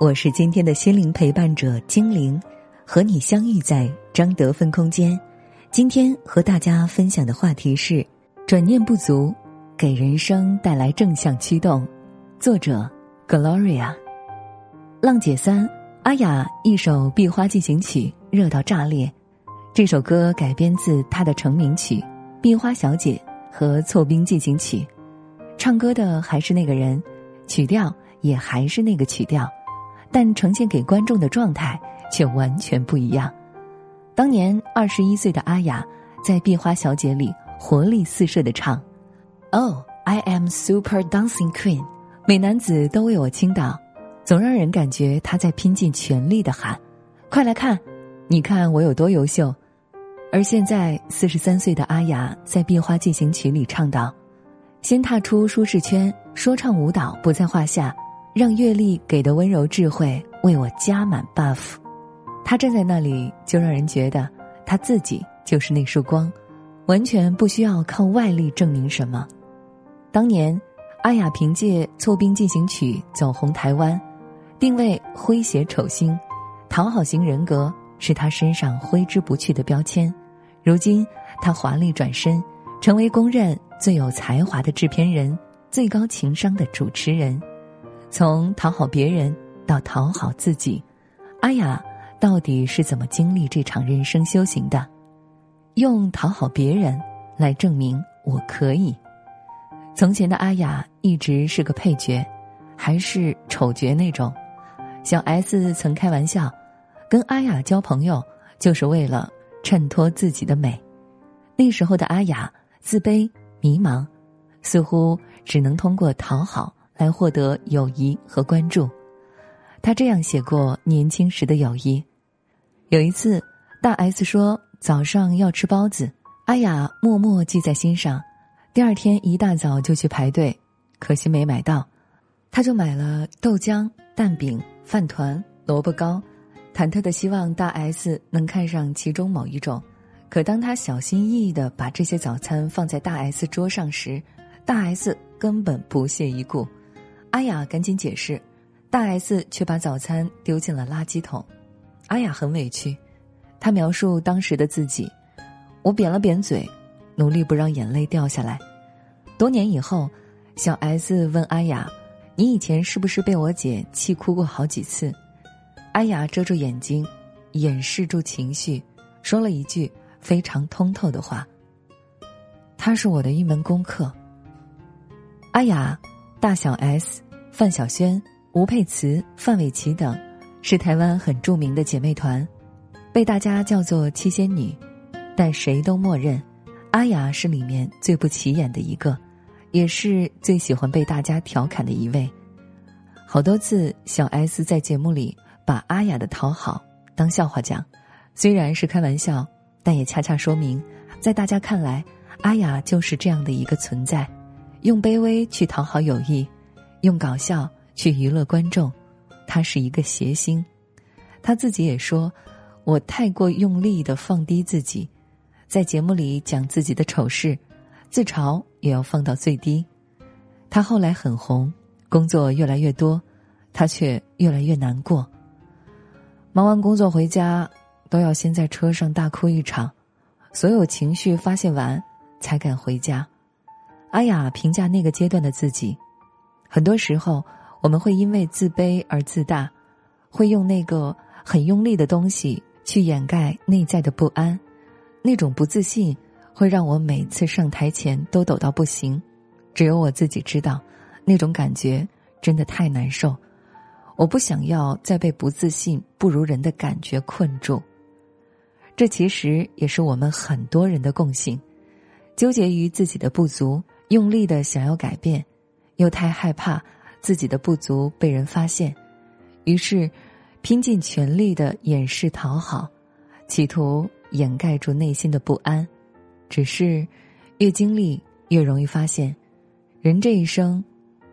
我是今天的心灵陪伴者精灵，和你相遇在张德芬空间。今天和大家分享的话题是：转念不足，给人生带来正向驱动。作者：Gloria。浪姐三，阿雅一首《壁花进行曲》热到炸裂。这首歌改编自她的成名曲《壁花小姐》和《错冰进行曲》，唱歌的还是那个人，曲调也还是那个曲调，但呈现给观众的状态却完全不一样。当年二十一岁的阿雅，在《壁花小姐》里活力四射的唱：“Oh, I am super dancing queen，美男子都为我倾倒，总让人感觉她在拼尽全力的喊：快来看，你看我有多优秀。”而现在四十三岁的阿雅在《壁花进行曲》里唱道：“先踏出舒适圈，说唱舞蹈不在话下，让阅历给的温柔智慧为我加满 buff。”他站在那里，就让人觉得他自己就是那束光，完全不需要靠外力证明什么。当年，阿雅凭借《错冰进行曲》走红台湾，定位诙谐丑星，讨好型人格是他身上挥之不去的标签。如今，他华丽转身，成为公认最有才华的制片人、最高情商的主持人。从讨好别人到讨好自己，阿雅。到底是怎么经历这场人生修行的？用讨好别人来证明我可以。从前的阿雅一直是个配角，还是丑角那种。小 S 曾开玩笑，跟阿雅交朋友就是为了衬托自己的美。那时候的阿雅自卑、迷茫，似乎只能通过讨好来获得友谊和关注。他这样写过年轻时的友谊。有一次，大 S 说早上要吃包子，阿雅默默记在心上。第二天一大早就去排队，可惜没买到，他就买了豆浆、蛋饼、饭团、萝卜糕，忐忑的希望大 S 能看上其中某一种。可当他小心翼翼的把这些早餐放在大 S 桌上时，大 S 根本不屑一顾。阿雅赶紧解释，大 S 却把早餐丢进了垃圾桶。阿雅很委屈，她描述当时的自己：“我扁了扁嘴，努力不让眼泪掉下来。”多年以后，小 S 问阿雅：“你以前是不是被我姐气哭过好几次？”阿雅遮住眼睛，掩饰住情绪，说了一句非常通透的话：“他是我的一门功课。”阿雅、大小 S、范晓萱、吴佩慈、范玮琪等。是台湾很著名的姐妹团，被大家叫做七仙女，但谁都默认，阿雅是里面最不起眼的一个，也是最喜欢被大家调侃的一位。好多次，小 S 在节目里把阿雅的讨好当笑话讲，虽然是开玩笑，但也恰恰说明，在大家看来，阿雅就是这样的一个存在，用卑微去讨好友谊，用搞笑去娱乐观众。他是一个谐星，他自己也说：“我太过用力的放低自己，在节目里讲自己的丑事，自嘲也要放到最低。”他后来很红，工作越来越多，他却越来越难过。忙完工作回家，都要先在车上大哭一场，所有情绪发泄完才敢回家。阿雅评价那个阶段的自己，很多时候。我们会因为自卑而自大，会用那个很用力的东西去掩盖内在的不安，那种不自信会让我每次上台前都抖到不行。只有我自己知道，那种感觉真的太难受。我不想要再被不自信、不如人的感觉困住。这其实也是我们很多人的共性：纠结于自己的不足，用力的想要改变，又太害怕。自己的不足被人发现，于是拼尽全力的掩饰讨好，企图掩盖住内心的不安。只是，越经历越容易发现，人这一生，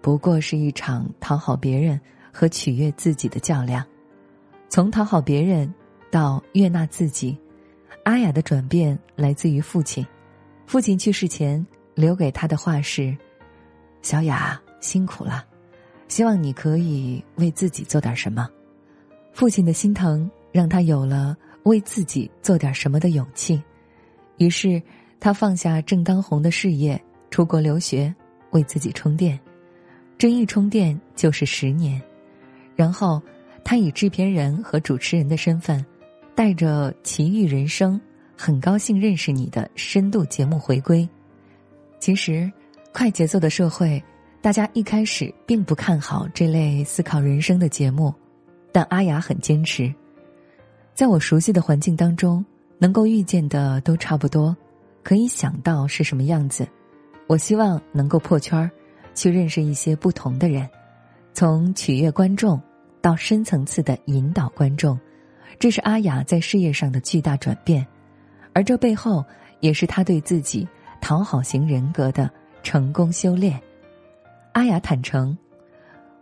不过是一场讨好别人和取悦自己的较量。从讨好别人到悦纳自己，阿雅的转变来自于父亲。父亲去世前留给他的话是：“小雅辛苦了，希望你可以为自己做点什么。”父亲的心疼让他有了为自己做点什么的勇气，于是他放下正当红的事业，出国留学，为自己充电。这一充电就是十年，然后他以制片人和主持人的身份，带着《奇遇人生》很高兴认识你的深度节目回归。其实，快节奏的社会，大家一开始并不看好这类思考人生的节目。但阿雅很坚持，在我熟悉的环境当中，能够遇见的都差不多，可以想到是什么样子。我希望能够破圈儿，去认识一些不同的人，从取悦观众到深层次的引导观众，这是阿雅在事业上的巨大转变，而这背后也是他对自己讨好型人格的成功修炼。阿雅坦诚，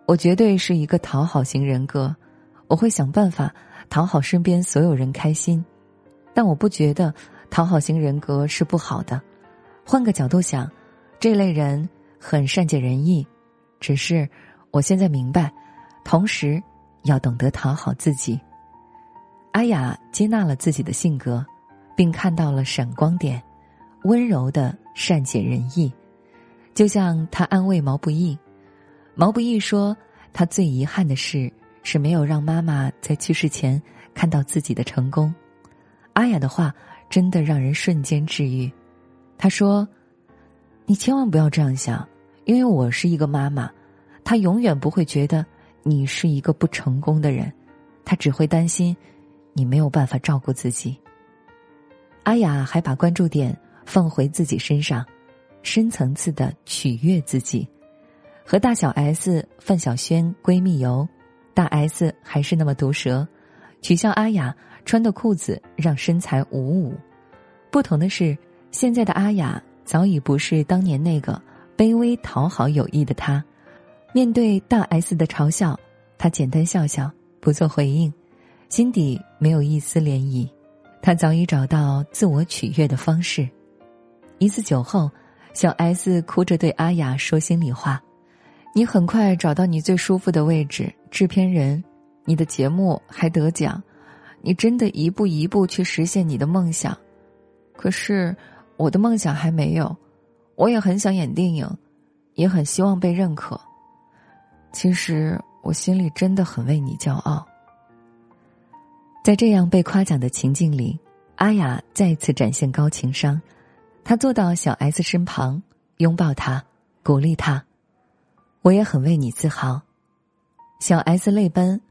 我绝对是一个讨好型人格。我会想办法讨好身边所有人开心，但我不觉得讨好型人格是不好的。换个角度想，这类人很善解人意，只是我现在明白，同时要懂得讨好自己。阿雅接纳了自己的性格，并看到了闪光点，温柔的善解人意，就像他安慰毛不易。毛不易说，他最遗憾的事。是没有让妈妈在去世前看到自己的成功。阿雅的话真的让人瞬间治愈。他说：“你千万不要这样想，因为我是一个妈妈，她永远不会觉得你是一个不成功的人，她只会担心你没有办法照顾自己。”阿雅还把关注点放回自己身上，深层次的取悦自己，和大小 S、范晓萱闺蜜游。大 S 还是那么毒舌，取笑阿雅穿的裤子让身材五五。不同的是，现在的阿雅早已不是当年那个卑微讨好友谊的她。面对大 S 的嘲笑，她简单笑笑，不做回应，心底没有一丝涟漪。她早已找到自我取悦的方式。一次酒后，小 S 哭着对阿雅说心里话。你很快找到你最舒服的位置，制片人，你的节目还得奖，你真的一步一步去实现你的梦想。可是我的梦想还没有，我也很想演电影，也很希望被认可。其实我心里真的很为你骄傲。在这样被夸奖的情境里，阿雅再次展现高情商，她坐到小 S 身旁，拥抱她，鼓励她。我也很为你自豪，小 S 泪奔。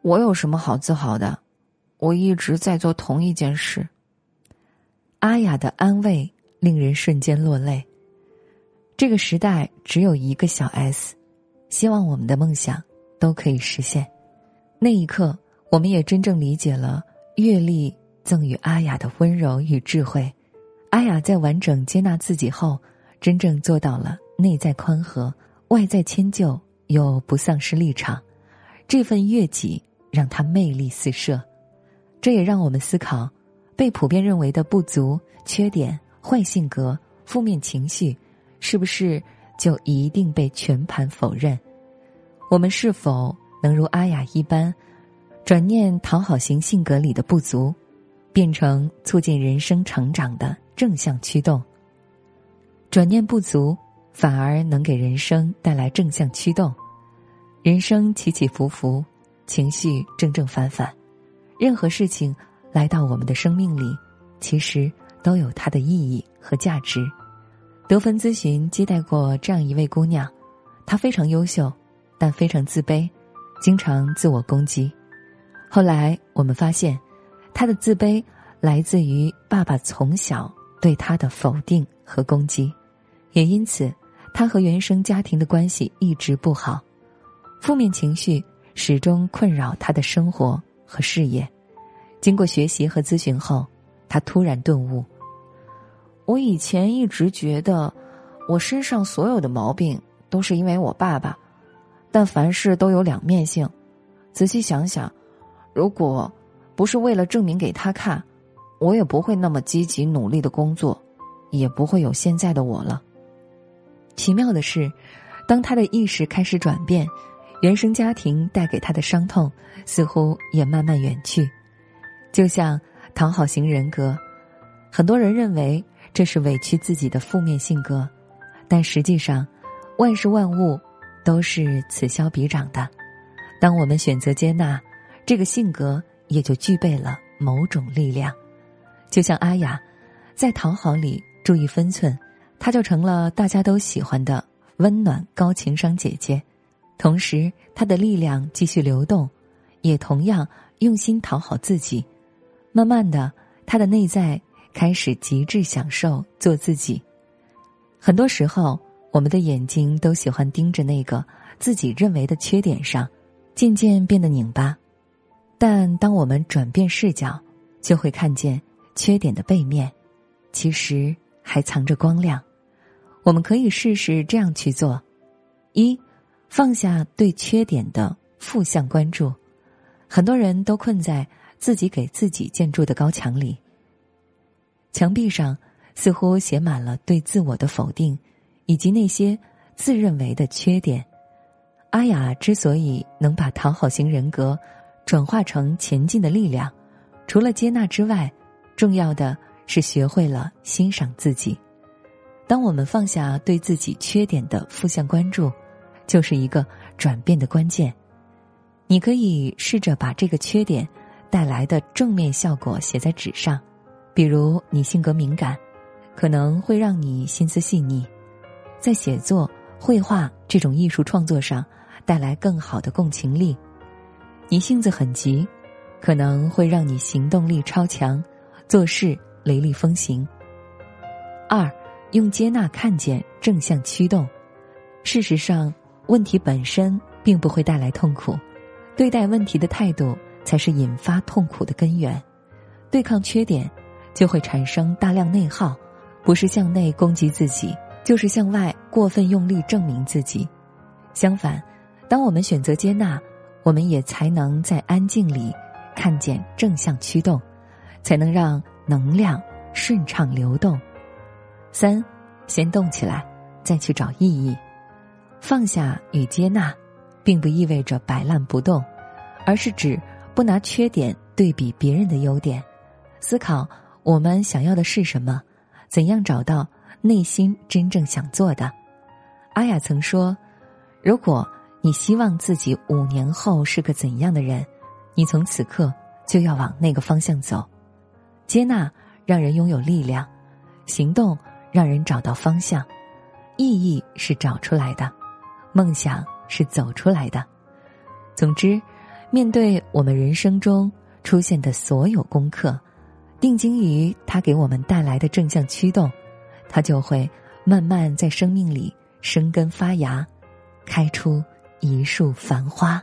我有什么好自豪的？我一直在做同一件事。阿雅的安慰令人瞬间落泪。这个时代只有一个小 S，希望我们的梦想都可以实现。那一刻，我们也真正理解了阅历赠予阿雅的温柔与智慧。阿雅在完整接纳自己后，真正做到了内在宽和。外在迁就又不丧失立场，这份悦己让他魅力四射。这也让我们思考：被普遍认为的不足、缺点、坏性格、负面情绪，是不是就一定被全盘否认？我们是否能如阿雅一般，转念讨好型性格里的不足，变成促进人生成长的正向驱动？转念不足。反而能给人生带来正向驱动，人生起起伏伏，情绪正正反反，任何事情来到我们的生命里，其实都有它的意义和价值。得分咨询接待过这样一位姑娘，她非常优秀，但非常自卑，经常自我攻击。后来我们发现，她的自卑来自于爸爸从小对他的否定和攻击，也因此。他和原生家庭的关系一直不好，负面情绪始终困扰他的生活和事业。经过学习和咨询后，他突然顿悟：我以前一直觉得，我身上所有的毛病都是因为我爸爸，但凡事都有两面性。仔细想想，如果不是为了证明给他看，我也不会那么积极努力的工作，也不会有现在的我了。奇妙的是，当他的意识开始转变，原生家庭带给他的伤痛似乎也慢慢远去。就像讨好型人格，很多人认为这是委屈自己的负面性格，但实际上，万事万物都是此消彼长的。当我们选择接纳，这个性格也就具备了某种力量。就像阿雅，在讨好里注意分寸，她就成了大家都喜欢的温暖高情商姐姐。同时，她的力量继续流动，也同样用心讨好自己。慢慢的，她的内在开始极致享受做自己。很多时候，我们的眼睛都喜欢盯着那个自己认为的缺点上。渐渐变得拧巴，但当我们转变视角，就会看见缺点的背面，其实还藏着光亮。我们可以试试这样去做：一，放下对缺点的负向关注。很多人都困在自己给自己建筑的高墙里，墙壁上似乎写满了对自我的否定，以及那些自认为的缺点。阿雅之所以能把讨好型人格转化成前进的力量，除了接纳之外，重要的是学会了欣赏自己。当我们放下对自己缺点的负向关注，就是一个转变的关键。你可以试着把这个缺点带来的正面效果写在纸上，比如你性格敏感，可能会让你心思细腻，在写作、绘画这种艺术创作上。带来更好的共情力，你性子很急，可能会让你行动力超强，做事雷厉风行。二，用接纳看见正向驱动。事实上，问题本身并不会带来痛苦，对待问题的态度才是引发痛苦的根源。对抗缺点，就会产生大量内耗，不是向内攻击自己，就是向外过分用力证明自己。相反。当我们选择接纳，我们也才能在安静里看见正向驱动，才能让能量顺畅流动。三，先动起来，再去找意义。放下与接纳，并不意味着摆烂不动，而是指不拿缺点对比别人的优点，思考我们想要的是什么，怎样找到内心真正想做的。阿雅曾说：“如果。”你希望自己五年后是个怎样的人？你从此刻就要往那个方向走。接纳让人拥有力量，行动让人找到方向，意义是找出来的，梦想是走出来的。总之，面对我们人生中出现的所有功课，定睛于它给我们带来的正向驱动，它就会慢慢在生命里生根发芽，开出。一束繁花。